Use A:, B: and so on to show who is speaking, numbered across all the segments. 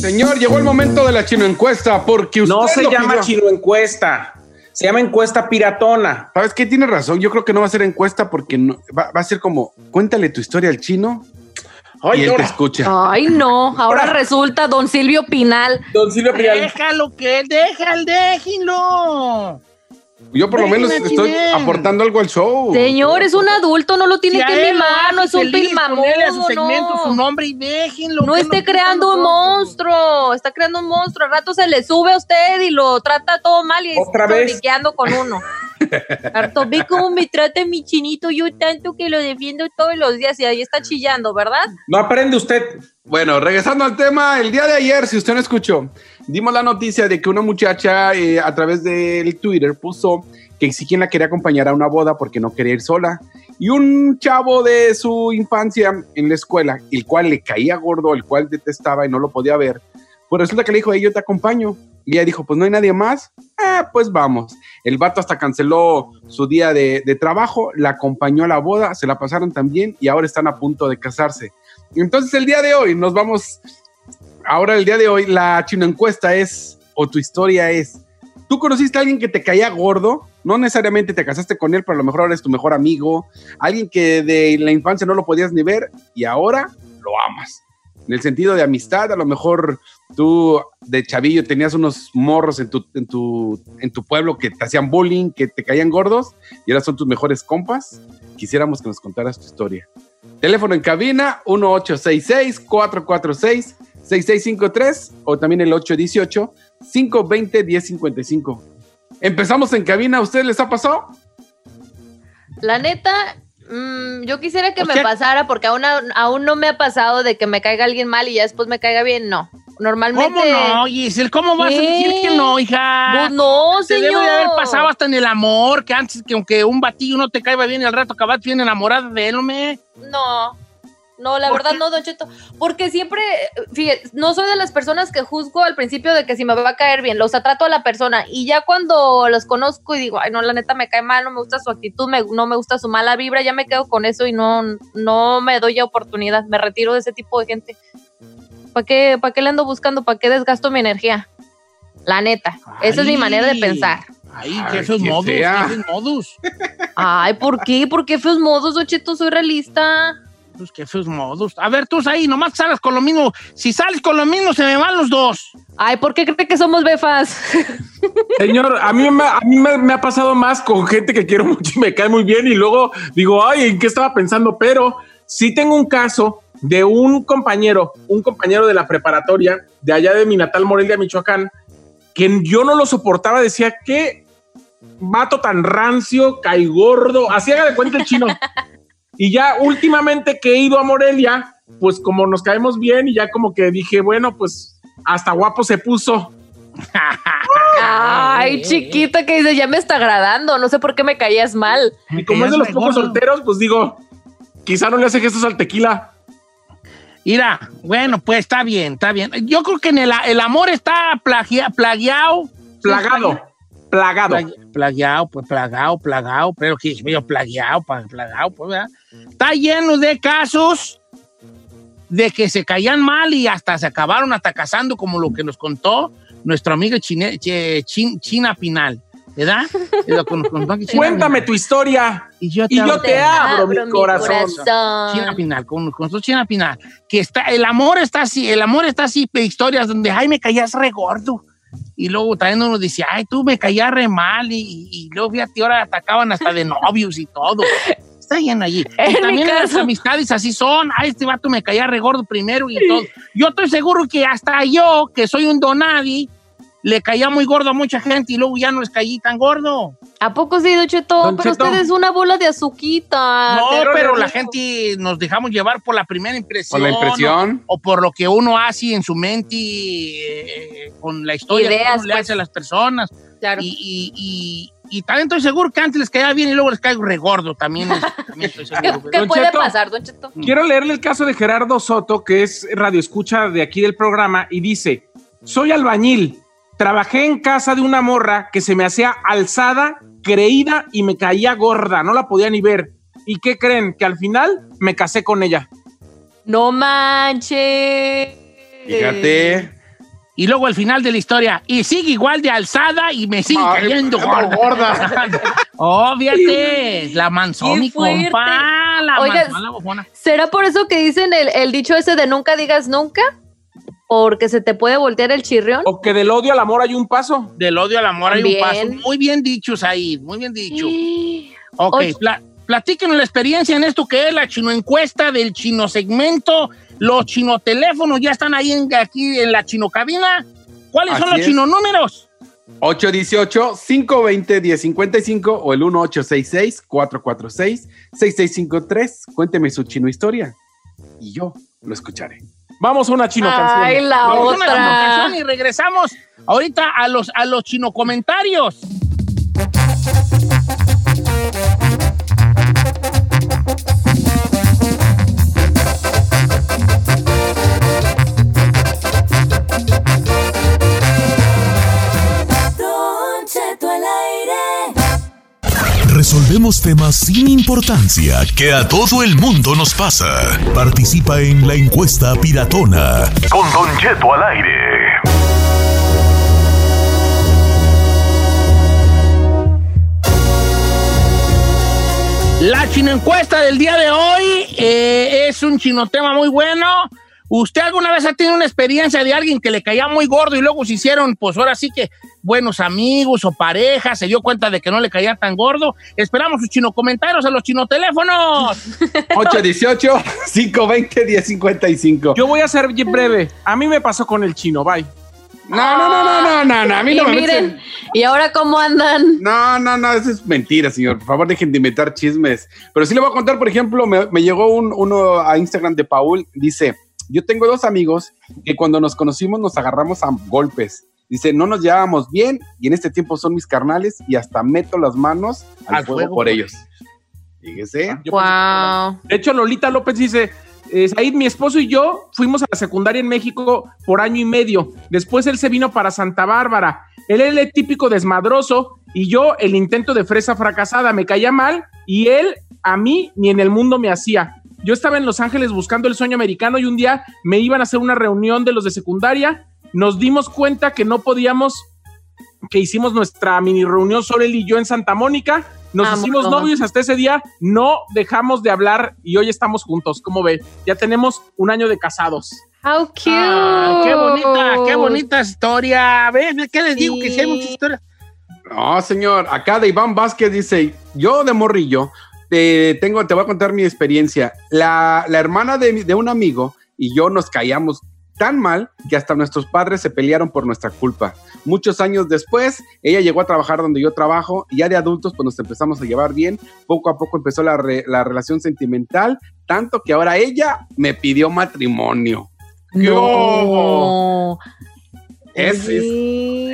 A: Señor, llegó el momento de la chino encuesta porque usted
B: No se
A: lo
B: llama
A: pidió.
B: chino encuesta. Se llama encuesta piratona.
A: ¿Sabes qué? Tiene razón. Yo creo que no va a ser encuesta porque no- va, va a ser como cuéntale tu historia al chino
B: Ay,
A: y él te
B: ahora,
A: escucha.
C: Ay, no. Ahora resulta don Silvio Pinal.
B: don Silvio Pinal.
D: Déjalo que él, déjalo, déjenlo.
A: Yo por lo menos estoy
D: bien.
A: aportando algo al show.
C: Señor, es un adulto, no lo tiene
D: Si
C: que mimar, no es un
D: ponele a su segmento su
C: no.
D: nombre y déjenlo.
C: No esté creando un monstruo, está creando un monstruo. Al rato se le sube a usted y lo trata todo mal y
B: ¿Otra
C: está lloriqueando con uno. Harto, ve cómo me trata mi chinito, yo tanto que lo defiendo todos los días y ahí está chillando, ¿verdad?
B: No aprende usted.
A: Bueno, regresando al tema, el día de ayer, si usted no escuchó, dimos la noticia de que una muchacha eh, a través del Twitter puso que si quien la quería acompañar a una boda porque no quería ir sola. Y un chavo de su infancia en la escuela, el cual le caía gordo, el cual detestaba y no lo podía ver, pues resulta que le dijo, "Hey, yo te acompaño. Y ella dijo, pues no hay nadie más. Ah, pues vamos. El vato hasta canceló su día de, de trabajo, la acompañó a la boda, se la pasaron también y ahora están a punto de casarse. Entonces el día de hoy nos vamos, ahora el día de hoy la chino encuesta es, o tu historia es, ¿tú conociste a alguien que te caía gordo? No necesariamente te casaste con él, pero a lo mejor ahora es tu mejor amigo, alguien que de la infancia no lo podías ni ver y ahora lo amas. En el sentido de amistad, a lo mejor tú de chavillo tenías unos morros en tu, en tu, en tu pueblo que te hacían bullying, que te caían gordos y ahora son tus mejores compas. Quisiéramos que nos contaras tu historia. Teléfono en cabina 1866-446-6653 o también el 818-520-1055. Empezamos en cabina. ¿A ustedes les ha pasado?
C: La neta, mm, yo quisiera que
D: O
C: me
D: sea-
C: pasara porque aún, aún no me ha pasado de que me caiga alguien mal y ya después me caiga bien, no. Normalmente...
D: ¿Cómo no, Giselle? ¿Cómo vas a decir que no, hija?
C: Pues no,
D: Se
C: señor.
D: debe de haber pasado hasta en el amor, que antes que aunque un batillo no te caiga bien y al rato acabas bien enamorada de él, hombre.
C: No, no, la
D: ¿Por
C: verdad
D: qué?
C: no, Don Cheto. Porque siempre, fíjate, no soy de las personas que juzgo al principio de que si me va a caer bien, o sea, trato a la persona y ya cuando los conozco y digo, ay, no, la neta me cae mal, no me gusta su actitud, me- no me gusta su mala vibra, ya me quedo con eso y no, no me doy oportunidad, me retiro de ese tipo de gente. ¿Para qué, ¿Para qué le ando buscando? ¿Para qué desgasto mi energía? La neta, esa es mi
D: Ay.
C: manera de pensar.
D: Ay,
A: Ay,
D: qué feos modus, qué feos modus.
C: Ay, ¿por qué? ¿Por qué feos modos, Don Cheto? Soy realista.
D: Pues qué feos modus. A ver, tú ahí, nomás sales con lo mismo. Si sales con lo mismo, se me van los dos.
C: Ay, ¿por qué cree que somos befas?
B: Señor, a mí, me, a mí me, me ha pasado más con gente que quiero mucho y me cae muy bien y luego digo, ay, ¿en qué estaba pensando? Pero sí tengo un caso de un compañero, un compañero de la preparatoria de allá de mi natal Morelia, Michoacán, que yo no lo soportaba, decía que vato tan rancio, cae gordo, así haga de cuenta el chino. y ya últimamente que he ido a Morelia, pues como nos caemos bien y ya como que dije, bueno, pues hasta guapo se puso.
C: Ay, chiquita, que dice, ya me está agradando. No sé por qué me caías mal.
B: Y como es de los pocos solteros, pues digo, quizá no le hace gestos al tequila.
D: Mira, bueno, pues está bien, está bien. Yo creo que en el, el amor está plagia, plagiado.
B: Plagado. Plagado.
D: Plagi- Plagiado, pues plagado, plagado, pero que es medio plagiado, plagado, pues, ¿verdad? Está lleno de casos de que se caían mal y hasta se acabaron hasta casando, como lo que nos contó nuestra amiga Chine- Chin- China Pinal, ¿verdad?
B: Cuéntame
D: Pinal.
B: tu historia
D: Y yo
B: y yo te abro mi corazón.
D: China Pinal, con, con su China Pinal, que está, el amor está así, el amor está así, historias donde, ay, me caías re gordo. Y luego también uno decía, ay, tú me caías re mal. Y, y, y luego fíjate, ahora atacaban hasta de novios y todo. Está bien allí.
C: En
D: Y también las amistades así son. Ay, este vato me caía re gordo primero y todo. Yo estoy seguro que hasta yo, que soy un donadi, le caía muy gordo a mucha gente y luego ya no les caí tan gordo.
C: ¿A poco sí, Don Cheto?
B: Don
C: Pero
B: Cheto.
C: usted es una bola de azuquita.
D: No, pero la gente nos dejamos llevar por la primera impresión.
A: Por la impresión.
D: O, o por lo que uno hace en su mente eh, con la historia
C: Ideas,
D: que uno le
C: pues.
D: hace a las personas.
C: Claro.
D: Y, y, y- también estoy seguro que antes les caía bien y luego les caigo regordo. También, es- también estoy seguro.
C: ¿Qué, puede
B: Cheto.
C: pasar, Don Cheto?
B: Quiero leerle el caso de Gerardo Soto, que es radioescucha de aquí del programa, y dice: Soy albañil. Trabajé en casa de una morra que se me hacía alzada, creída y me caía gorda. No la podía ni ver. ¿Y qué creen? Que al final me casé con ella.
C: No manches.
A: Fíjate.
D: Y luego al final de la historia, y sigue igual de alzada y me sigue
A: Ay,
D: cayendo gorda.
A: gorda.
D: oh, fíjate, la manzó
C: Qué
D: mi
C: fuerte.
D: compa, la
C: Oiga,
D: manzó la bofona.
C: ¿Será por eso que dicen el, el dicho ese de nunca digas nunca? Porque se te puede voltear el chirrión.
B: O que del odio al amor hay un paso.
D: Del odio al amor hay un
C: También.
D: paso. Muy bien dicho, Said, muy bien dicho.
C: Sí.
D: Ok,
C: Oye.
D: Pla- platíquenos la experiencia en esto que es la chino encuesta del chino segmento. Los chino teléfonos ya están ahí en, aquí en la chino cabina. ¿Cuáles son los
A: es.
D: chino números?
A: 818-520-1055 o el 1866-446-6653. Cuénteme su chino historia y yo lo escucharé.
B: Vamos a una chino
C: Ay,
B: canción.
C: la
D: Vamos a una chino canción y regresamos ahorita a los, a los chino comentarios.
E: Resolvemos temas sin importancia que a todo el mundo nos pasa. Participa en la encuesta piratona. Con Don Cheto al aire.
D: La chino encuesta del día de hoy eh, es un chino tema muy bueno. ¿Usted alguna vez ha tenido una experiencia de alguien que le caía muy gordo y luego se hicieron, pues ahora sí que buenos amigos o parejas, se dio cuenta de que no le caía tan gordo? Esperamos sus chino comentarios a los chino teléfonos.
A: 818-520-1055.
B: Yo voy a ser bien breve. A mí me pasó con el chino, bye.
A: No, no, no, no, no, no, no, a mí
C: Y
A: no me
C: miren, ¿y ahora cómo andan?
A: No, no, no, eso es mentira, señor. Por favor, dejen de inventar chismes. Pero sí le voy a contar, por ejemplo, me, me llegó un, uno a Instagram de Paul. Dice, yo tengo dos amigos que cuando nos conocimos nos agarramos a golpes. Dice, no nos llevábamos bien y en este tiempo son mis carnales y hasta meto las manos al,
D: Al
A: fuego,
D: fuego
A: por ellos. Fíjese.
B: Yo
C: Wow.
B: De hecho, Lolita López dice, eh, Said, mi esposo y yo fuimos a la secundaria en México por año y medio. Después él se vino para Santa Bárbara. Él era el típico desmadroso y yo el intento de fresa fracasada. Me caía mal y él a mí ni en el mundo me hacía. Yo estaba en Los Ángeles buscando el sueño americano y un día me iban a hacer una reunión de los de secundaria. Nos dimos cuenta que no podíamos, que hicimos nuestra mini reunión solo él y yo en Santa Mónica. Nos
C: Vámonos.
B: hicimos novios hasta ese día, no dejamos de hablar y hoy estamos juntos. ¿Cómo ve? Ya tenemos un año de casados.
C: How cute.
D: Ah, qué bonita, qué bonita historia. ¿Ves? ¿Qué les digo? Que sí hay muchas historias.
A: No, señor. Acá de Iván Vázquez dice, yo de morrillo, te, tengo, te voy a contar mi experiencia. La, la hermana de, de un amigo y yo nos caíamos tan mal que hasta nuestros padres se pelearon por nuestra culpa. Muchos años después, ella llegó a trabajar donde yo trabajo y ya de adultos pues nos empezamos a llevar bien. Poco a poco empezó la, re- la relación sentimental, tanto que ahora ella me pidió matrimonio.
C: No.
A: Es, es,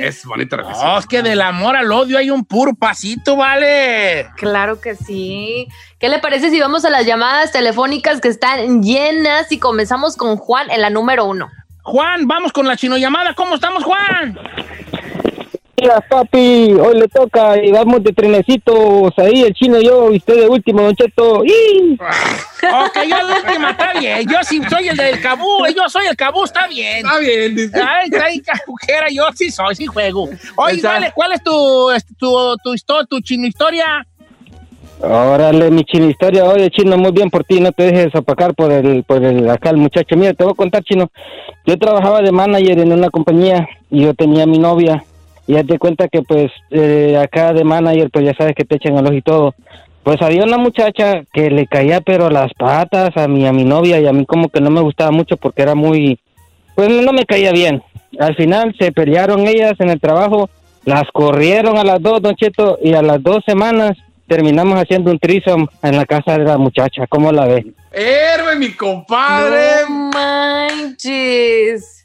A: es bonita relación.
D: No, es que del amor al odio hay un puro pasito, ¿vale?
C: Claro que sí. ¿Qué le parece si vamos a las llamadas telefónicas que están llenas y comenzamos con Juan en la número uno?
D: Juan, vamos con la chino llamada. ¿Cómo estamos, Juan?
F: Mira, papi, hoy le toca y vamos de trenecitos ahí, el chino y yo, y usted de último, Don Cheto.
D: Ok, yo la última, está bien. Yo sí soy el del cabú, yo soy el cabú, está bien.
A: Está bien, dice.
D: Ay, ay, cajujera, yo sí soy, sí juego. Oye,
A: Está-
D: vale, ¿cuál es tu, tu, tu, histo- tu chino historia?
F: Órale, mi chino historia. Oye, chino, muy bien por ti, no te dejes apacar por el, por el, acá el muchacho. Mira, te voy a contar, chino. Yo trabajaba de manager en una compañía y yo tenía a mi novia. Y ya te cuenta que, pues, eh, acá de manager, pues ya sabes que te echan el ojo y todo. Pues había una muchacha que le caía, pero las patas a mi, a mi novia y a mí como que no me gustaba mucho porque era muy, pues no me caía bien. Al final se pelearon ellas en el trabajo, las corrieron a las dos, Don Cheto, y a las dos semanas terminamos haciendo un trisom en la casa de la muchacha. ¿Cómo la ve?
A: Héroe, mi compadre.
C: No manches.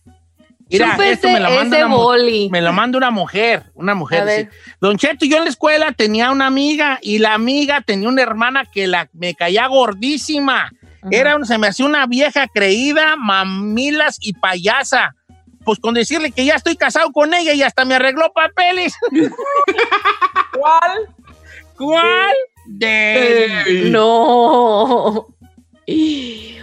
D: Mira, esto me la manda una
C: boli.
D: Me lo manda una mujer, una mujer. Dice, Don Cheto, yo en la escuela tenía una amiga y la amiga tenía una hermana que la, me caía gordísima. Era, un- se me hacía una vieja creída, mamilas y payasa. Pues con decirle que ya estoy casado con ella y hasta me arregló papeles.
B: ¿Cuál?
D: ¿Cuál? De...
C: No.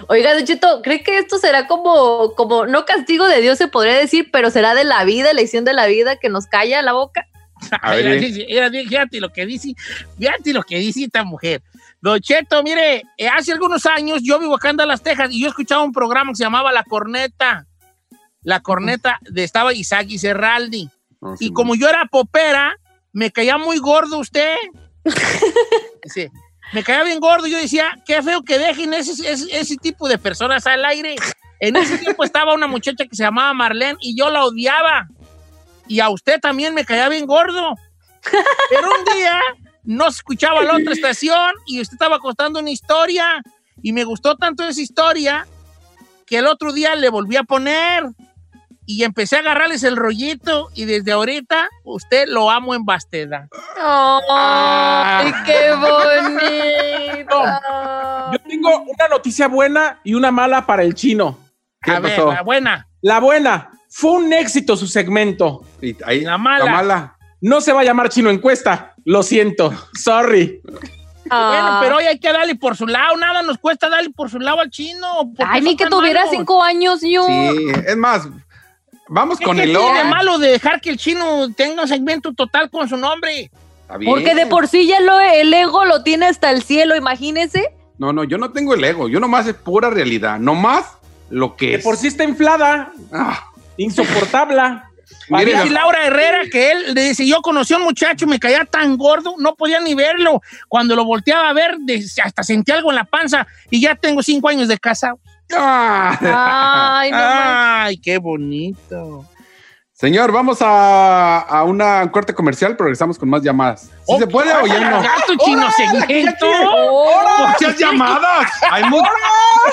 C: Oiga, Don Cheto, ¿cree que esto será como, como, no castigo de Dios se podría decir, pero será de la vida, elección de la vida que nos calla la boca?
A: A ver,
D: Mira, dice- mira, fíjate lo que dice, fíjate lo que dice esta mujer. Don Cheto, mire, eh, hace algunos años yo vivo acá en Dallas, Texas, y yo escuchaba un programa que se llamaba La Corneta. La Corneta de estaba Isaac y Serraldi.
A: No,
D: Y
A: sí,
D: como yo era popera, me caía muy gordo usted. Sí, me caía bien gordo. Yo decía, qué feo que dejen ese, ese, ese tipo de personas al aire. En ese tiempo estaba una muchacha que se llamaba Marlene y yo la odiaba. Y a usted también me caía bien gordo. Pero un día no se escuchaba la otra estación y usted estaba contando una historia. Y me gustó tanto esa historia que el otro día le volví a poner y empecé a agarrarles el rollito y desde ahorita usted lo amo en Basteda.
C: ¡Ay, qué bonito!
B: Yo tengo una noticia buena y una mala para el chino.
A: ¿Qué
D: a ver,
A: pasó?
D: la buena,
B: La buena, fue un éxito su segmento.
A: Y ahí,
D: La mala.
A: La mala.
B: No se va a llamar chino encuesta. Lo siento. Sorry.
C: Ah.
D: Bueno, pero hoy hay que darle por su lado, nada nos cuesta darle por su lado al chino. ¿por qué
C: Ay, ni que tuviera
D: malos?
C: cinco años yo.
A: Sí, es más, vamos
D: ¿Qué
A: con
D: qué
A: el
D: tiene de
A: oro.
D: malo de dejar que el chino tenga un segmento total con su nombre?
A: Está bien.
C: Porque de por sí ya lo, el ego lo tiene hasta el cielo, imagínese.
A: No, no, yo no tengo el ego. Yo nomás es pura realidad. Nomás lo que es.
B: por sí está inflada,
A: Ah,
B: insoportable.
D: Dice
A: la-
D: Laura Herrera que él le dice, yo conocí a un muchacho, me caía tan gordo, no podía ni verlo. Cuando lo volteaba a ver, de- hasta sentí algo en la panza y ya tengo cinco años de casa.
A: Ah.
C: Ay, no.
D: Ay, qué bonito.
A: Señor, vamos a, a una corte comercial, pero regresamos con más llamadas. ¿Sí
D: Oh,
A: se puede o ya no?
D: Ya tu chino segmento.
A: ¡Muchas llamadas! Hay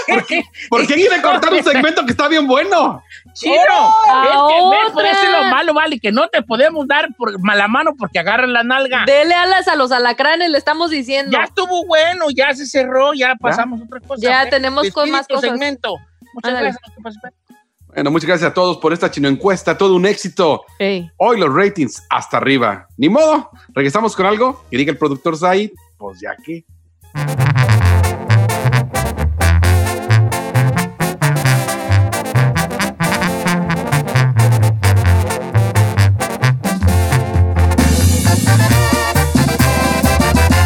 A: ¿Por qué, por qué quiere cortar un segmento que está bien bueno?
D: Chino,
C: ¡A
D: es que ves, por
C: otra!
D: eso es lo malo, vale, que no te podemos dar por mala mano porque agarran la nalga.
C: Dele alas a los alacranes, le estamos diciendo.
D: Ya estuvo bueno, ya se cerró, ya pasamos a otra cosa.
C: Ya tenemos con más cosas.
D: segmento. Muchas
C: Ándale.
D: gracias.
A: Bueno, muchas gracias a todos por esta chino encuesta, todo un éxito. Hoy los ratings hasta arriba. Ni modo, regresamos con algo y diga el productor Said, pues ya que.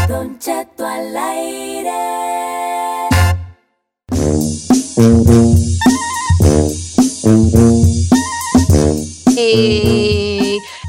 G: Don Cheto al aire.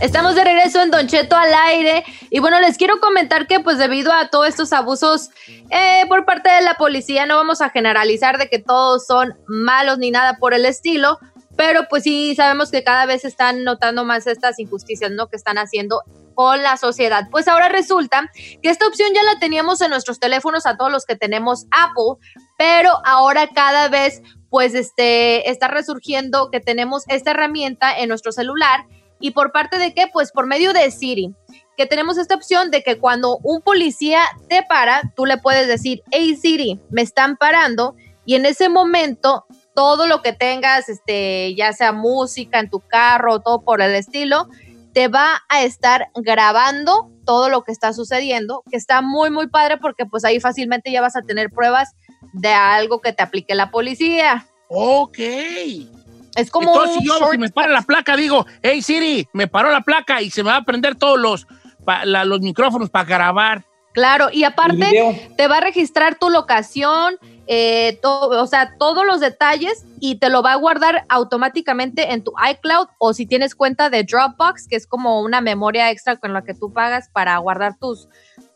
C: Estamos de regreso en Don Cheto al aire y bueno, les quiero comentar que pues debido a todos estos abusos eh, por parte de la policía, no vamos a generalizar de que todos son malos ni nada por el estilo, pero pues sí sabemos que cada vez están notando más estas injusticias, ¿no? Que están haciendo con la sociedad. Pues ahora resulta que esta opción ya la teníamos en nuestros teléfonos a todos los que tenemos Apple, pero ahora cada vez pues este está resurgiendo que tenemos esta herramienta en nuestro celular y por parte de qué? Pues por medio de Siri, que tenemos esta opción de que cuando un policía te para, tú le puedes decir, hey Siri, me están parando y en ese momento todo lo que tengas, este, ya sea música en tu carro, todo por el estilo, te va a estar grabando todo lo que está sucediendo, que está muy, muy padre porque pues ahí fácilmente ya vas a tener pruebas de algo que te aplique la policía.
D: Ok.
C: Es como
D: Entonces,
C: un
D: si yo,
C: short-
D: si me para la placa, digo, hey Siri, me paró la placa y se me va a prender todos los, pa- la- los micrófonos para grabar.
C: Claro, y aparte te va a registrar tu locación, eh, to- o sea, todos los detalles y te lo va a guardar automáticamente en tu iCloud o si tienes cuenta de Dropbox, que es como una memoria extra con la que tú pagas para guardar tus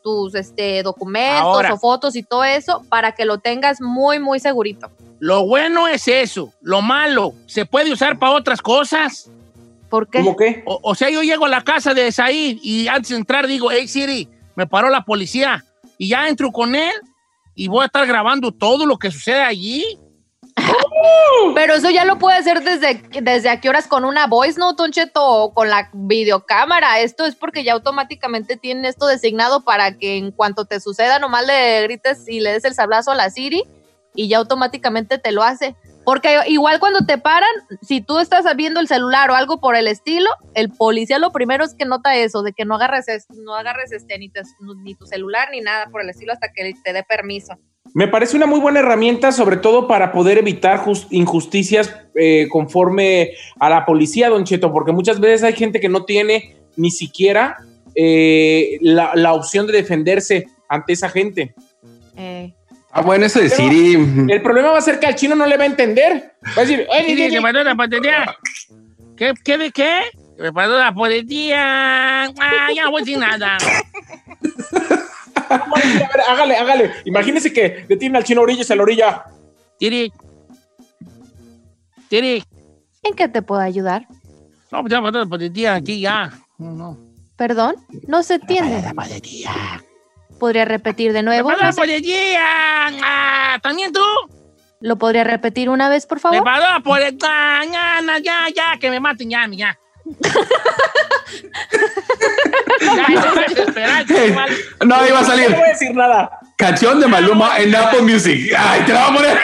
C: tus este documentos
D: Ahora.
C: o fotos y todo eso para que lo tengas muy muy segurito.
D: Lo bueno es eso. Lo malo, se puede usar para otras cosas.
C: ¿Por qué?
B: ¿Cómo qué?
D: O, o sea, yo llego a la casa de Said y antes de entrar digo, hey Siri, me paró la policía. Y ya entro con él y voy a estar grabando todo lo que sucede allí.
C: Pero eso ya lo puede hacer desde, desde a qué horas con una voice note, Don Cheto, o con la videocámara. Esto es porque ya automáticamente tienen esto designado para que en cuanto te suceda, nomás le grites y le des el sablazo a la Siri y ya automáticamente te lo hace. Porque igual cuando te paran, si tú estás viendo el celular o algo por el estilo, el policía lo primero es que nota eso, de que no agarres, es- no agarres este, ni, te- ni tu celular ni nada por el estilo hasta que te dé permiso.
B: Me parece una muy buena herramienta, sobre todo para poder evitar jus- injusticias eh, conforme a la policía, Don Cheto, porque muchas veces hay gente que no tiene ni siquiera eh, la, la opción de defenderse ante esa gente.
C: Eh,
A: Ah, bueno, eso de
B: Pero-
A: Siri.
B: El problema va a ser que al chino no le va a entender. Va a decir, "Oye, oye,
D: se mandó la policía. ¿Qué, qué de qué? Me mandó la policía. Ah, ya no voy sin nada.
B: a ver, hágale, hágale. Imagínese que detiene al chino orillas a la orilla.
D: Tiri. Tiri.
C: ¿En qué te puedo ayudar?
D: No, pues ya mandó la policía aquí ya. No, no.
C: Perdón, no se entiende.
D: La policía.
C: ¿Podría repetir de
D: Me
C: nuevo?
D: Ah, ¿También tú?
C: ¿Lo podría repetir una vez, por
D: Me
C: favor?
D: policía. Ya, ya, ya, ya, que me maten ya.
A: No, iba a salir.
B: le voy a decir nada.
A: Canción de Maluma en Apple Music. Ay, te la voy a poner.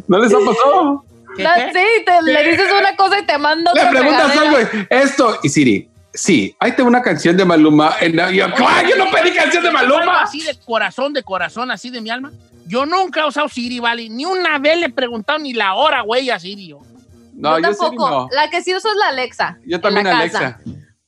A: ¿No les ha pasado?
C: Sí, te, le dices una cosa y te manda
A: Le
C: otra
A: preguntas
C: fregadera.
A: algo. Esto. Y Siri. Sí, ahí tengo una canción de Maluma. En, y yo, "Ay, yo no pedí canción de Maluma.
D: Así de corazón, de corazón, así de mi alma. Yo nunca he usado Siri, ¿vale? Ni una vez le he preguntado ni la hora, güey, a Siri. yo.
A: No,
C: yo
A: yo Siri
C: tampoco.
A: no.
C: La que sí uso es la Alexa.
A: Yo también,
C: la
A: Alexa.
C: casa.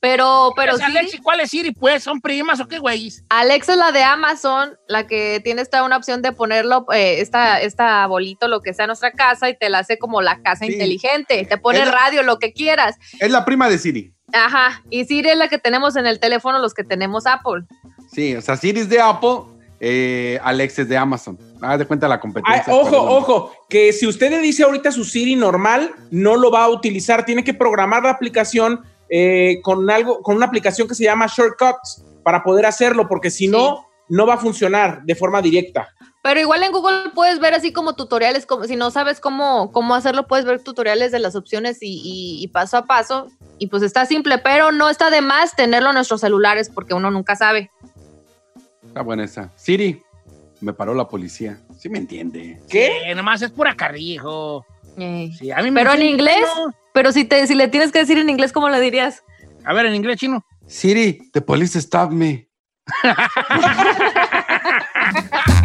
C: Pero, pero sí,
D: Alexi, ¿cuál es Siri, pues? ¿Son primas o qué, güey?
C: Alexa es la de Amazon, la que tiene esta una opción de ponerlo, eh, esta, esta bolito, lo que sea en nuestra casa, y te la hace como la casa
A: Sí.
C: inteligente. Te pone
A: Es la-
C: radio, lo que quieras.
A: Es la prima de Siri.
C: Ajá. Y Siri es la que tenemos en el teléfono, los que tenemos Apple.
A: Sí, o sea, Siri es de Apple, eh, Alex es de Amazon. Haz de cuenta la
B: Ay,
A: competencia.
B: ojo,
A: perdón.
B: ojo, que si usted le dice ahorita su Siri normal, no lo va a utilizar. Tiene que programar la aplicación eh, con algo, con una aplicación que se llama Shortcuts para poder hacerlo, porque si no, no va a funcionar de forma directa.
C: Pero igual en Google puedes ver así como tutoriales, como, si no sabes cómo, cómo hacerlo, puedes ver tutoriales de las opciones y, y- y paso a paso. Y pues está simple, pero no está de más tenerlo en nuestros celulares porque uno nunca sabe.
A: Está buena esa. Siri, me paró la policía. Sí me entiende.
B: ¿Qué?
D: Nomás es pura carrijo.
C: Eh,
D: Sí, a mí me
C: Pero en inglés, pero si, te, si le tienes que decir en inglés, ¿cómo le dirías?
D: A ver, en inglés chino.
A: Siri, the police stop me.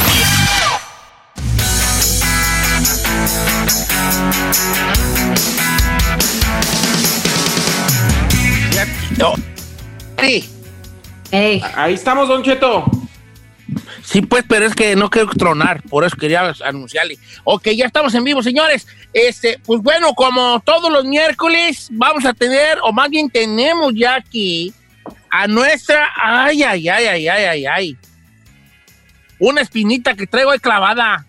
D: No. Sí.
C: Ey,
B: Ahí estamos, Don Cheto.
D: Sí, pues, pero es que no quiero tronar, por eso quería anunciarle. Ok, ya estamos en vivo, señores. Este, pues bueno, como todos los miércoles, vamos a tener, o más bien tenemos ya aquí a nuestra. Ay, ay, ay, ay, ay, ay, ay. Una espinita que traigo ahí clavada.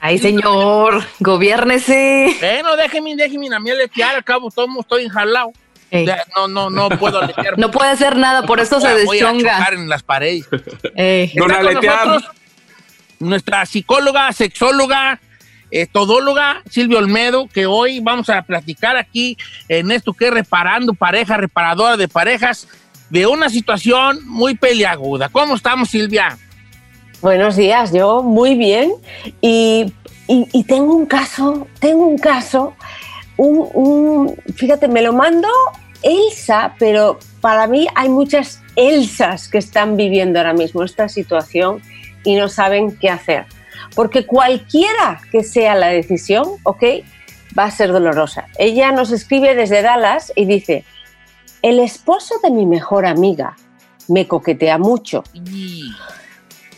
C: Ay señor, gobiérnese.
D: Bueno, déjeme, déjeme a mí aletear, al cabo, todo estoy enjalado.
C: Ey,
D: No, no, no puedo aletear.
C: No puede hacer nada, por eso se
D: Voy a
C: deschonga.
D: chocar en las paredes.
C: Ey.
B: Don
D: nosotros nuestra psicóloga, sexóloga, eh, todóloga, Silvia Olmedo, que hoy vamos a platicar aquí en esto que es reparando pareja, reparadora de parejas, de una situación muy peliaguda. ¿Cómo estamos, Silvia?
H: Buenos días, yo muy bien. Y, y- tengo un caso, tengo un caso, un, un- fíjate, me lo mando Elsa, pero para mí hay muchas Elsas que están viviendo ahora mismo esta situación y no saben qué hacer. Porque cualquiera que sea la decisión, ¿ok? Va a ser dolorosa. Ella nos escribe desde Dallas y dice, el esposo de mi mejor amiga me coquetea mucho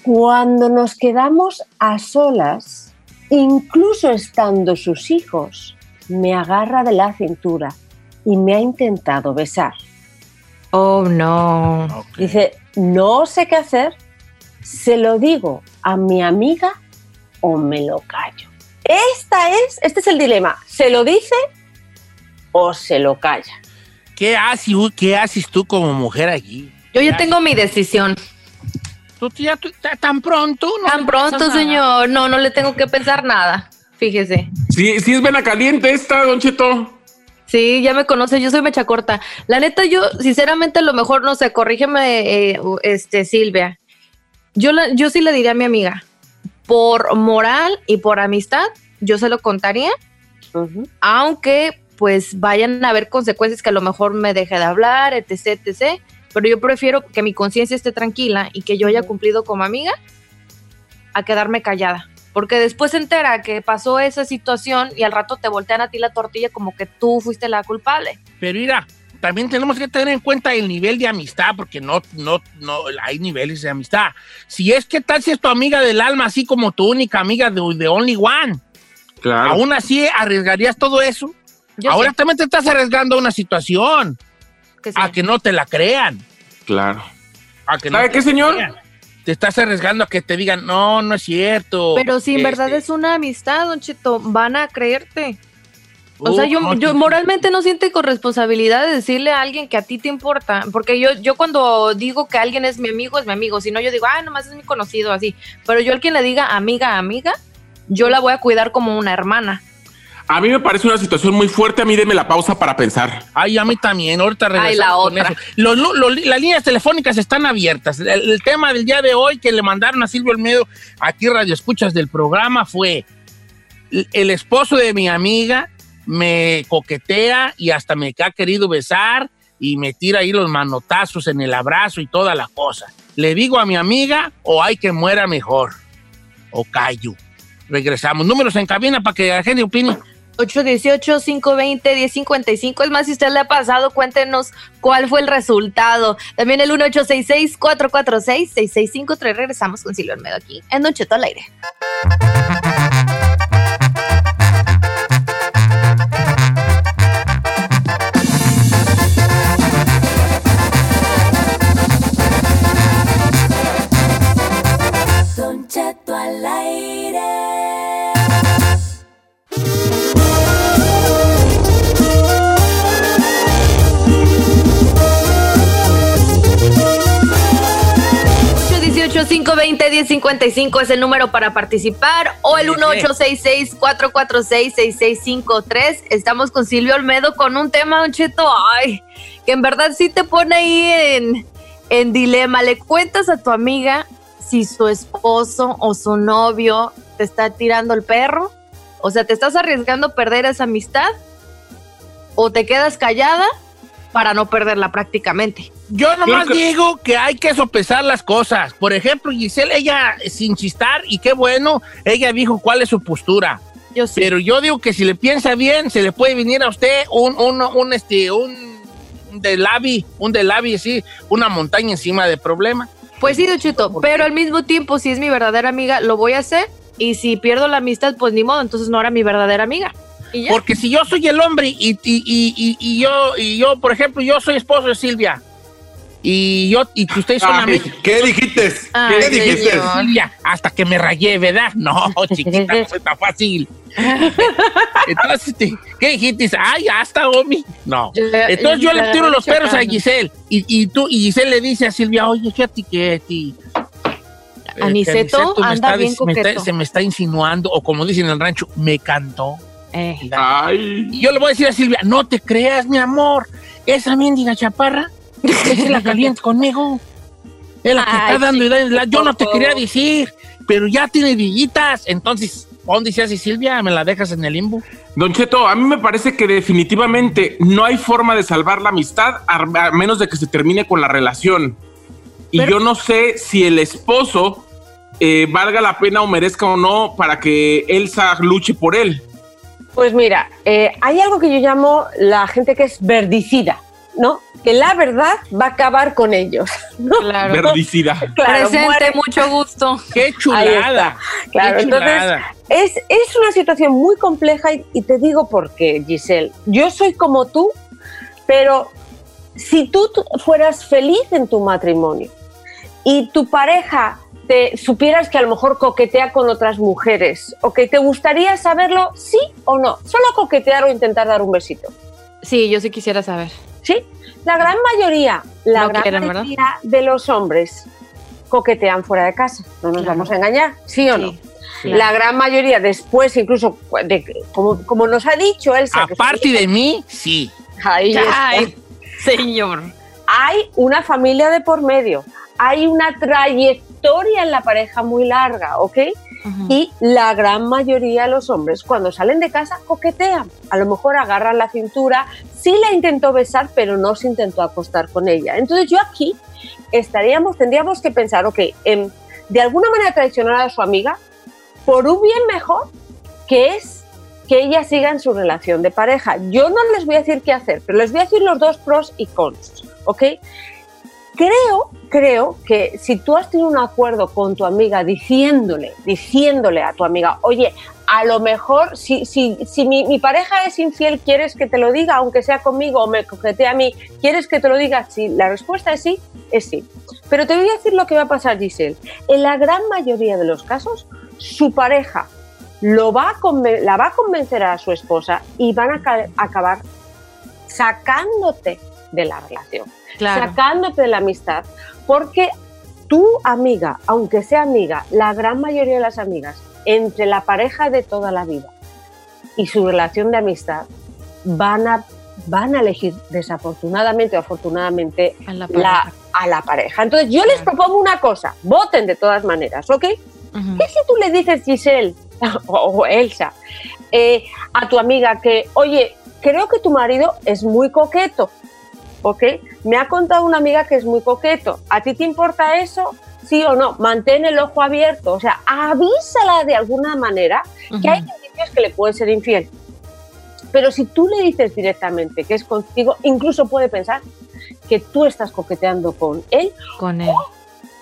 H: cuando nos quedamos a solas, incluso estando sus hijos, me agarra de la cintura y me ha intentado besar.
C: Oh, no.
H: Dice, no sé qué hacer, se lo digo a mi amiga o me lo callo. Esta es, este es el dilema, ¿se lo dice o se lo calla?
D: ¿Qué haces, qué haces tú como mujer allí?
C: Yo ya tengo mi decisión.
D: ¿Tú ya tú- tan pronto? No
C: Tan pronto, señor. No, no le tengo que pensar nada. Fíjese.
B: Sí, sí es vena caliente esta, Don Cheto.
C: Sí, ya me conoce, yo soy mecha corta. La neta, yo, sinceramente, a lo mejor, no sé, corrígeme, eh, este, Silvia. Yo, la- yo sí le diría a mi amiga, por moral y por amistad, yo se lo contaría, aunque pues vayan a haber consecuencias que a lo mejor me deje de hablar, etc, etc. Pero yo prefiero que mi conciencia esté tranquila y que yo haya cumplido como amiga a quedarme callada. Porque después se entera que pasó esa situación y al rato te voltean a ti la tortilla como que tú fuiste la culpable.
D: Pero mira, también tenemos que tener en cuenta el nivel de amistad, porque no, no, no, hay niveles de amistad. Si es que tal si es tu amiga del alma, así como tu única amiga de, de Only One,
B: Claro.
D: aún así arriesgarías todo eso.
C: Yo
D: Ahora
C: sé
D: también te estás arriesgando a una situación,
C: que sí.
D: a que no te la crean.
B: Claro.
D: A que no
B: ¿Sabe qué, señor?
D: crean. Te estás arriesgando a que te digan, no, no es cierto.
C: Pero si en
D: Este,
C: verdad es una amistad, Don Cheto, van a creerte. O
D: uh,
C: sea, yo,
D: no,
C: yo moralmente no siente con responsabilidad de decirle a alguien que a ti te importa, porque yo, yo cuando digo que alguien es mi amigo, es mi amigo, si no yo digo, ah, nomás es mi conocido, así, pero yo al quien le diga amiga, amiga, yo la voy a cuidar como una hermana.
B: A mí me parece una situación muy fuerte. A mí deme la pausa para pensar.
D: Ay, a mí también, ahorita regresamos
C: la
D: con
C: otra.
D: eso. Los- las líneas telefónicas están abiertas. El, el tema del día de hoy que le mandaron a Silvio Olmedo, aquí Radio Escuchas del programa, fue el, el esposo de mi amiga me coquetea y hasta me ha querido besar y me tira ahí los manotazos en el abrazo y toda la cosa. ¿Le digo a mi amiga o hay que muera mejor? O callo. Regresamos. Números en cabina para que la gente opine.
C: 818-520-1055. Es más, si usted le ha pasado, cuéntenos cuál fue el resultado. También el 1866-446-6653. Regresamos con Silvio Olmedo aquí en Don Cheto al aire. 55 es el número para participar o el 1866-446-6653. Estamos con Silvio Olmedo con un tema, un cheto, ay, que en verdad sí te pone ahí en, en dilema. Le cuentas a tu amiga si su esposo o su novio te está tirando el perro. O sea, ¿te estás arriesgando a perder esa amistad? ¿O te quedas callada para no perderla prácticamente?
D: Yo nomás
B: que-
D: digo que hay que sopesar las cosas. Por ejemplo, Giselle, ella sin chistar, y qué bueno, ella dijo cuál es su postura.
C: Yo sí.
D: Pero yo digo que si le piensa bien, se le puede venir a usted un, un, un, este, un delavi, un delavi, sí, una montaña encima de problemas.
C: Pues sí, Duchito, pero al mismo tiempo, si es mi verdadera amiga, lo voy a hacer. Y si pierdo la amistad, pues ni modo, entonces no era mi verdadera amiga. Y.
D: Porque si yo soy el hombre y, y, y, y, y yo, y yo, por ejemplo, yo soy esposo de Silvia. Y yo, y que ustedes son
A: Ay,
D: amigos.
A: ¿Qué dijiste?
C: Ay,
A: ¿Qué dijiste?
C: señor.
D: Hasta que me rayé, ¿verdad? No, chiquita, no fue tan fácil. Entonces, este, ¿qué dijiste? Ay, hasta Omi. No. Entonces yo le tiro los perros a. Giselle. Y, y tú, y Giselle le dice a Silvia, oye, fíjate que ti. eh,
C: Aniceto
D: me
C: anda
D: está
C: bien
D: me está- se me está insinuando, o como dicen en el rancho, me cantó.
C: Eh,
B: Ay.
D: Y yo le voy a decir a Silvia, no te creas, mi amor. Esa mendiga chaparra es la caliente conmigo. Es la que
C: Ay,
D: está dando ideas. La- Yo no te
C: por
D: quería decir, pero ya tiene villitas. Entonces, ¿dónde se hace Silvia? ¿Me la dejas en el limbo?
B: Don Cheto, a mí me parece que definitivamente no hay forma de salvar la amistad a, a menos de que se termine con la relación. Y
C: Pero-
B: yo no sé si el esposo eh, valga la pena o merezca o no para que Elsa luche por él.
H: Pues mira, eh, hay algo que yo llamo la gente que es verdicida, ¿no? Que la verdad va a acabar con ellos. ¿no?
C: claro.
B: Verdicida.
H: Claro,
C: Presente,
H: muere-
C: mucho gusto.
D: ¡Qué chulada!
H: Claro,
D: ¡Qué
H: entonces es, es una situación muy compleja y, y te digo por qué, Giselle. Yo soy como tú, Pero si tú fueras feliz en tu matrimonio y tu pareja te supieras que a lo mejor coquetea con otras mujeres o que te gustaría saberlo, sí o no, solo coquetear o intentar dar un besito.
C: Sí, yo sí quisiera saber.
H: Sí, la gran mayoría, la
C: No
H: gran
C: quieren, ¿verdad?
H: mayoría de los hombres coquetean fuera de casa, no nos
C: Claro.
H: vamos a engañar, ¿sí o no?
C: Claro.
H: La gran mayoría después, incluso, de, como, como nos ha dicho Elsa,
D: Aparte de mí, sí.
H: Ahí está.
C: Ay, señor.
H: hay una familia de por medio, hay una trayectoria en la pareja muy larga, ¿ok?
C: Ujú.
H: Y la gran mayoría de los hombres cuando salen de casa coquetean, a lo mejor agarran la cintura, sí la intentó besar, pero no se intentó acostar con ella. Entonces yo aquí estaríamos, tendríamos que pensar, ok, em, de alguna manera traicionar a su amiga por un bien mejor, que es que ella siga en su relación de pareja. Yo no les voy a decir qué hacer, pero les voy a decir los dos pros y cons, ¿ok? Creo, creo que si tú has tenido un acuerdo con tu amiga diciéndole, diciéndole a tu amiga, oye, a lo mejor si, si, si mi, pareja es infiel, ¿quieres que te lo diga, aunque sea conmigo o me coquetea a mí? ¿Quieres que te lo diga? Si la respuesta es sí, es sí. Pero te voy a decir lo que va a pasar, Giselle. En la gran mayoría de los casos, su pareja lo va la va a convencer a su esposa y van a ca- acabar sacándote de la relación
C: Claro.
H: sacándote de la amistad, porque tu amiga, aunque sea amiga, la gran mayoría de las amigas, entre la pareja de toda la vida y su relación de amistad, van a, van a elegir desafortunadamente o afortunadamente
C: A la
H: la-
C: pareja.
H: a la pareja. Entonces yo les propongo una cosa, voten de todas maneras, ¿ok? ¿Qué si tú le dices, Giselle o, o Elsa, eh, a tu amiga que, oye, creo que tu marido es muy coqueto, ¿ok? Me ha contado una amiga que es muy coqueto. ¿A ti te importa eso? Sí o no, mantén el ojo abierto, o sea, avísala de alguna manera que hay indicios que le puede ser infiel. Pero si tú le dices directamente que es contigo, incluso puede pensar que tú estás coqueteando con él
C: Con él.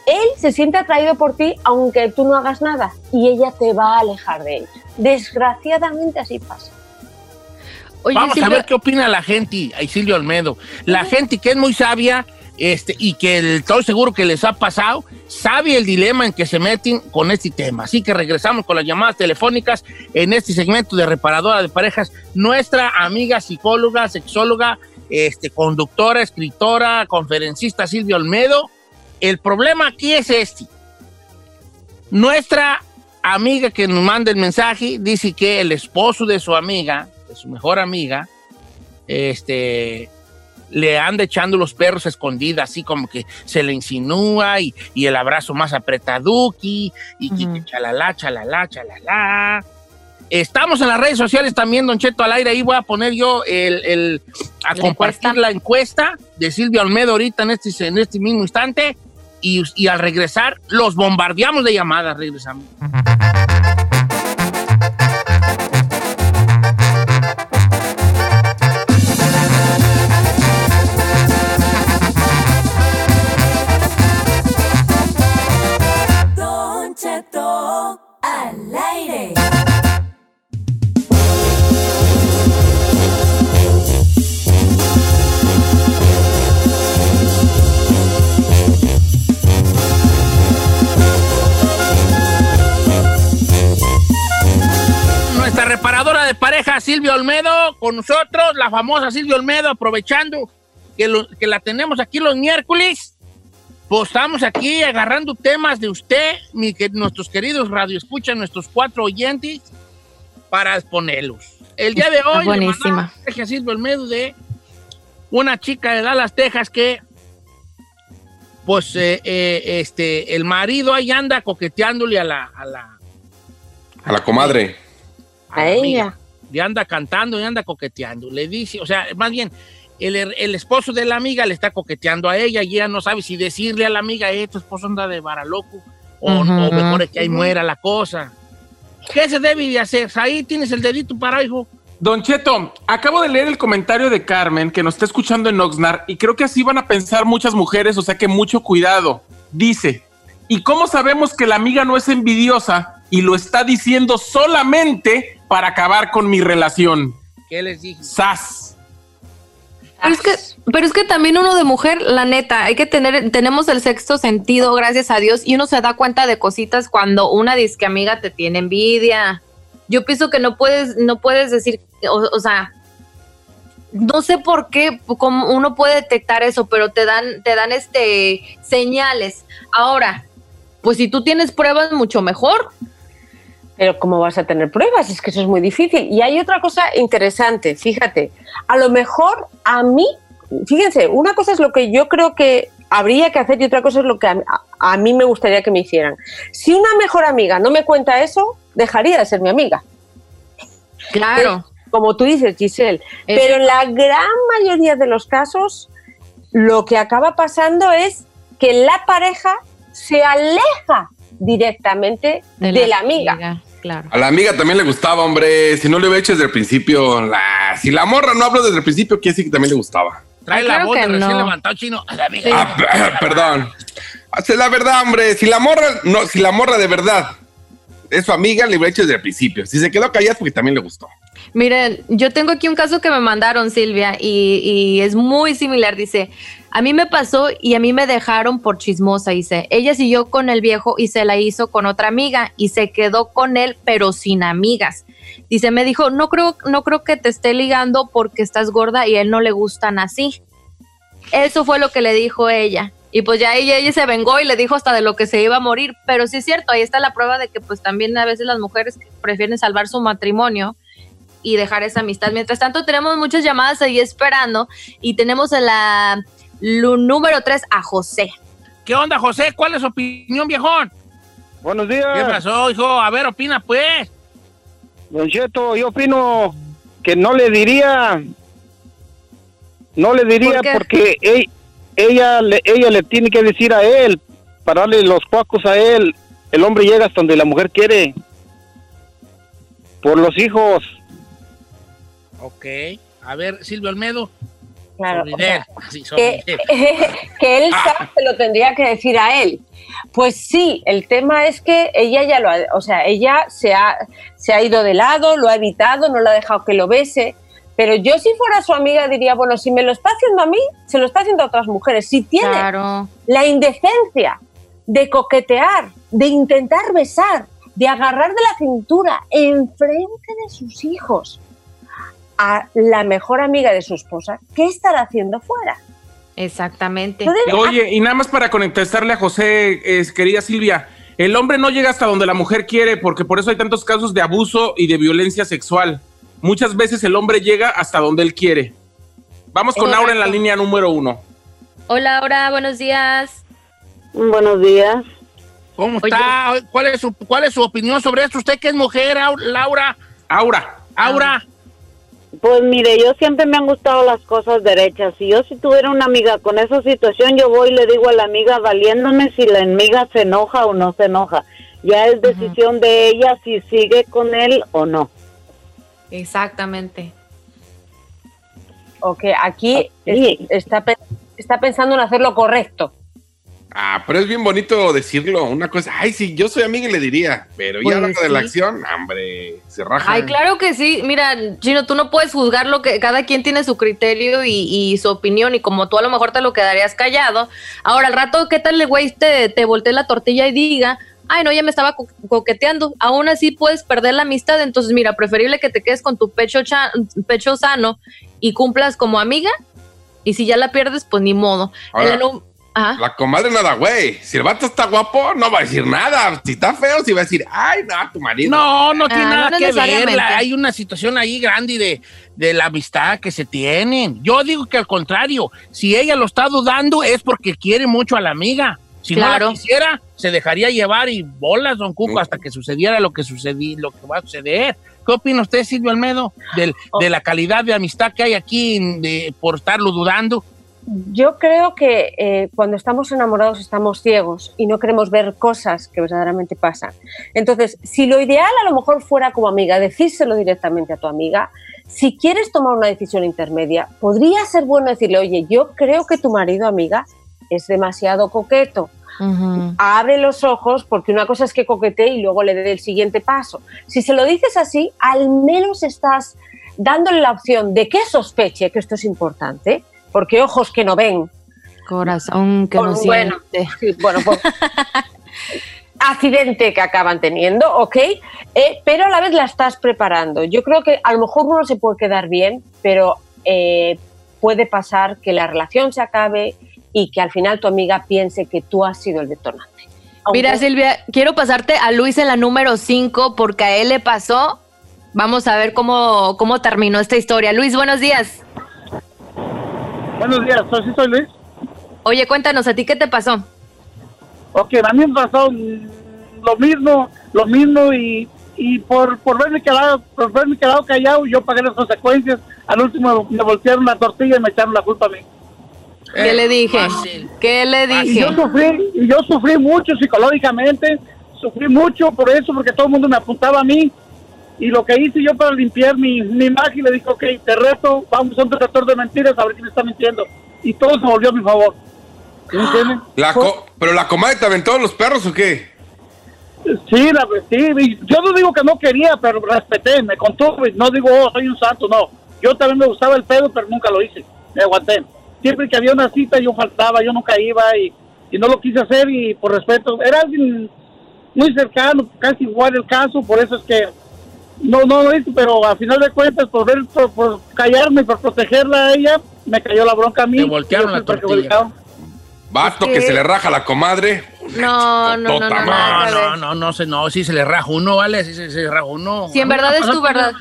H: él se siente atraído por ti aunque tú no hagas nada y ella te va a alejar de él. Desgraciadamente así pasa.
C: Oye,
D: Vamos a ver qué opina la gente, a Isilio Olmedo. La gente que es muy sabia este, y que el- estoy seguro que les ha pasado, sabe el dilema en que se meten con este tema. Así que regresamos con las llamadas telefónicas en este segmento de Reparadora de Parejas. Nuestra amiga psicóloga, sexóloga, este, conductora, escritora, conferencista Silvia Olmedo. El problema aquí es este. Nuestra amiga que nos manda el mensaje dice que el esposo de su amiga, de su mejor amiga, este, le anda echando los perros a escondida, así como que se le insinúa y, y el abrazo más apretaduki y que chalala, chalala, chalala. Estamos en las redes sociales también, Don Cheto, al aire. Ahí voy a poner yo el, el- a
C: La
D: compartir
C: encuesta.
D: la encuesta de Silvia Olmedo ahorita en este, en este mismo instante. Y, y al regresar, los bombardeamos de llamadas. Regresamos. Silvia Olmedo, con nosotros, la famosa Silvia Olmedo, aprovechando que, lo- que la tenemos aquí los miércoles. Pues estamos aquí agarrando temas de usted, mi que, nuestros queridos radioescuchas, nuestros cuatro oyentes, para exponerlos. El día de hoy, le
C: buenísima.
D: mensaje a Silvia Olmedo de una chica de Dallas, Texas, que pues eh, eh, este, el marido ahí anda coqueteándole a la, a la,
A: A la comadre.
H: A
D: la amiga. Le anda cantando y anda coqueteando. Le dice, o sea, más bien, el, el esposo de la amiga le está coqueteando a ella y ella no sabe si decirle a la amiga, eh, tu esposo anda de varaloco, o,
C: Ujú.
D: o mejor es que ahí muera la cosa. ¿Qué se debe de hacer? Ahí tienes el dedito para hijo.
B: Don Cheto, acabo de leer el comentario de Carmen que nos está escuchando en Oxnard y creo que así van a pensar muchas mujeres, o sea que mucho cuidado. Dice, ¿y cómo sabemos que la amiga no es envidiosa y lo está diciendo solamente para acabar con mi relación?
D: ¿Qué les dije?
B: ¡Sas!
C: Pero es que, pero es que también uno de mujer, la neta, hay que tener, tenemos el sexto sentido, gracias a Dios, y uno se da cuenta de cositas cuando una disque amiga te tiene envidia. Yo pienso que no puedes, no puedes decir, o, o sea, no sé por qué, cómo uno puede detectar eso, pero te dan, te dan este señales. Ahora, pues si tú tienes pruebas, mucho mejor.
H: Pero ¿cómo vas a tener pruebas? Es que eso es muy difícil. Y hay otra cosa interesante, fíjate. A lo mejor a mí, fíjense, una cosa es lo que yo creo que habría que hacer y otra cosa es lo que a, a mí me gustaría que me hicieran. Si una mejor amiga no me cuenta eso, dejaría de ser mi amiga.
C: Claro.
H: Como tú dices, Giselle. Pero en la gran mayoría de los casos, lo que acaba pasando es que la pareja se aleja directamente de, la, amiga.
C: Claro.
A: A la amiga también le gustaba, hombre. Si no le hubiera hecho desde el principio, la... si la morra no habló desde el principio, quiere decir que también le gustaba.
D: Trae
C: Ay,
D: la voz de recién
C: no.
D: levantado chino. A la amiga.
A: Ah, perdón. Hace la verdad, hombre. Si la morra, no, si la morra de verdad es su amiga, le hubiera hecho desde el principio. Si se quedó callada es porque también le gustó.
C: Miren, yo tengo aquí un caso que me mandaron, Silvia, y, es muy similar. Dice, a mí me pasó y a mí me dejaron por chismosa, dice. Ella siguió con el viejo y se la hizo con otra amiga y se quedó con él, pero sin amigas. Dice, me dijo, no creo, no creo que te esté ligando porque estás gorda y a él no le gustan así. Eso fue lo que le dijo ella. Y pues ya ella, ella se vengó y le dijo hasta de lo que se iba a morir. Pero sí es cierto, ahí está la prueba de que pues también a veces las mujeres prefieren salvar su matrimonio y dejar esa amistad. Mientras tanto, tenemos muchas llamadas ahí esperando y tenemos en la número 3 a José.
D: ¿Qué onda, José? ¿Cuál es su opinión, viejón?
F: Buenos días.
D: ¿Qué pasó, hijo? A ver, opina, pues.
F: Don Cheto, yo opino que no le diría, no le diría porque ella, le, ella le tiene que decir a él, para darle los cuacos a él. El hombre llega hasta donde la mujer quiere. Por los hijos.
D: Ok. A ver, Silvio Almedo.
H: Claro,
D: Sobre
H: o sea,
D: él. Sí,
H: que, que él sabe que lo tendría que decir a él. Pues sí, el tema es que ella ya lo ha, o sea, ella se ha, se ha ido de lado, lo ha evitado, no le ha dejado que lo bese. Pero yo si fuera su amiga diría, bueno, si me lo está haciendo a mí, se lo está haciendo a otras mujeres. Si tiene
C: Claro.
H: la indecencia de coquetear, de intentar besar, de agarrar de la cintura enfrente de sus hijos a la mejor amiga de su esposa, ¿qué estará haciendo fuera?
C: Exactamente.
H: Entonces,
B: Oye, y nada más para contestarle a José, querida Silvia, el hombre no llega hasta donde la mujer quiere, porque por eso hay tantos casos de abuso y de violencia sexual. Muchas veces el hombre llega hasta donde él quiere. Vamos con
C: Correcto.
B: Laura en la línea número uno.
C: Hola, Laura, buenos días.
I: Buenos días.
D: ¿Cómo
C: Oye.
D: está? ¿Cuál es, su, ¿Cuál es su opinión sobre esto? Usted que es mujer, Au- Laura.
B: Aura.
D: Aura.
I: Pues mire, yo siempre me han gustado las cosas derechas. Si yo si tuviera una amiga con esa situación, yo voy y le digo a la amiga valiéndome si la amiga se enoja o no se enoja. Ya es decisión de ella si sigue con él o no.
C: Exactamente.
H: Ok, aquí
I: Sí.
H: es- está, pe- está pensando en hacer lo correcto.
A: Ah, pero es bien bonito decirlo. Una cosa, ay, sí, yo soy amiga y le diría, pero
C: Pues
A: ya la hora de la acción, hombre, se raja.
C: Ay, claro que sí. Mira, Chino, tú no puedes juzgar lo que cada quien tiene su criterio y, y su opinión y como tú a lo mejor te lo quedarías callado. Ahora, al rato, ¿qué tal el güey te, te voltee la tortilla y diga, ay, no, ya me estaba co- coqueteando? Aún así puedes perder la amistad. Entonces, mira, preferible que te quedes con tu pecho, pecho sano y cumplas como amiga. Y si ya la pierdes, pues ni modo.
A: Ahora,
C: Ajá.
A: La comadre nada, güey. Si el vato está guapo, no va a decir nada. Si está feo, sí va a decir, ay, no, tu marido.
D: No, no tiene
C: Ah,
D: nada
C: no
D: que ver. Hay una situación ahí grande de, de la amistad que se tienen. Yo digo que al contrario, si ella lo está dudando es porque quiere mucho a la amiga. Si no
C: Claro.
D: la quisiera, se dejaría llevar y bolas, don Cuco, hasta que sucediera lo que sucedí, lo que va a suceder. ¿Qué opina usted, Silvio Almedo, del- de la calidad de amistad que hay aquí de, por estarlo dudando?
H: Yo creo que eh, cuando estamos enamorados estamos ciegos y no queremos ver cosas que verdaderamente pasan. Entonces, si lo ideal a lo mejor fuera como amiga, decírselo directamente a tu amiga, si quieres tomar una decisión intermedia, podría ser bueno decirle, oye, yo creo que tu marido, amiga, es demasiado coqueto. Abre los ojos porque una cosa es que coquetee y luego le dé el siguiente paso. Si se lo dices así, al menos estás dándole la opción de que sospeche, que esto es importante, porque ojos que no ven.
C: Corazón que no
H: bueno,
C: siente.
H: sí, bueno, pues, accidente que acaban teniendo, ¿ok? Eh, pero a la vez la estás preparando. Yo creo que a lo mejor uno se puede quedar bien, pero eh, puede pasar que la relación se acabe y que al final tu amiga piense que tú has sido el detonante. Aunque-
C: Mira, Silvia, quiero pasarte a Luis en la número 5 porque a él le pasó. Vamos a ver cómo, cómo terminó esta historia. Luis, buenos días.
J: Buenos días, ¿soy, sí soy Luis?
C: Oye, cuéntanos, ¿a ti qué te pasó?
J: Ok, a mí me pasó lo mismo, lo mismo y, y por, por verme quedado, por verme quedado callado, yo pagué las consecuencias. Al último me voltearon la tortilla y me echaron la culpa a mí.
C: ¿Qué le dije? ¿Qué le
J: Y
C: dije?
J: yo sufrí, y yo sufrí mucho psicológicamente, sufrí mucho por eso, porque todo el mundo me apuntaba a mí. Y lo que hice yo para limpiar mi, mi imagen, le dije, ok, te reto, vamos a un detector de mentiras a ver quién está mintiendo. Y todo se volvió a mi favor. ¿Sí me entienden?
K: La co- ¿Pero la comadre te aventó los perros o qué?
J: Sí, la, sí, yo no digo que no quería, pero respeté, me contuve, no digo, oh, soy un santo, no. Yo también me gustaba el pedo, pero nunca lo hice, me aguanté. Siempre que había una cita yo faltaba, yo nunca iba y, y no lo quise hacer y por respeto, era alguien muy cercano, casi igual el caso, por eso es que no, no lo hice, pero a final de cuentas, por, ver, por, por callarme, por protegerla a ella, me cayó la bronca a mí.
D: Te voltearon la tortilla.
K: Vato que se le raja la comadre.
C: No, no, no, no, que
D: No, no, no, no, no, si se le raja uno, ¿vale? Si se, se raja uno.
C: Si en verdad
D: me
C: es tu verdad.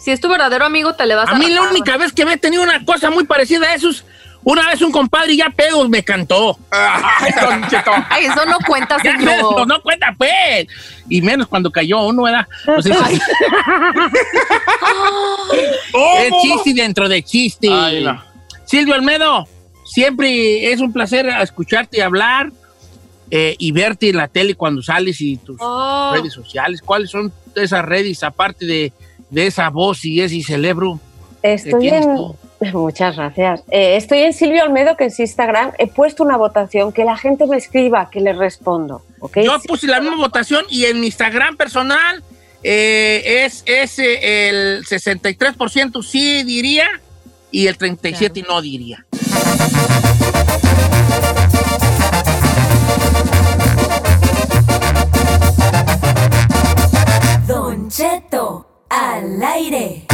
C: Si es tu verdadero amigo, te le vas a
D: A mí la única vez que me he tenido una cosa muy parecida a esos, una vez un compadre ya pedo me cantó.
K: Ay, Don Cheto.
C: Ay, eso no cuenta,
D: Ya, no,
C: señor.
D: no cuenta, pues. Y menos cuando cayó uno, ¿verdad? Pues es, es chiste dentro de chiste.
B: Ay, no.
D: Silvio Almedo, siempre es un placer escucharte y hablar eh, y verte en la tele cuando sales y tus
C: Oh.
D: redes sociales. ¿Cuáles son esas redes, aparte de, de esa voz y ese cerebro? que
H: Estoy
D: tienes
H: en...
D: tú?
H: Muchas gracias. Eh, estoy en Silvio Olmedo, que es Instagram. He puesto una votación, que la gente me escriba, que le respondo. ¿okay?
D: Yo puse la misma votación y en mi Instagram personal eh, es, es el 63% sí diría y el 37% claro. no diría. Don Cheto, al aire.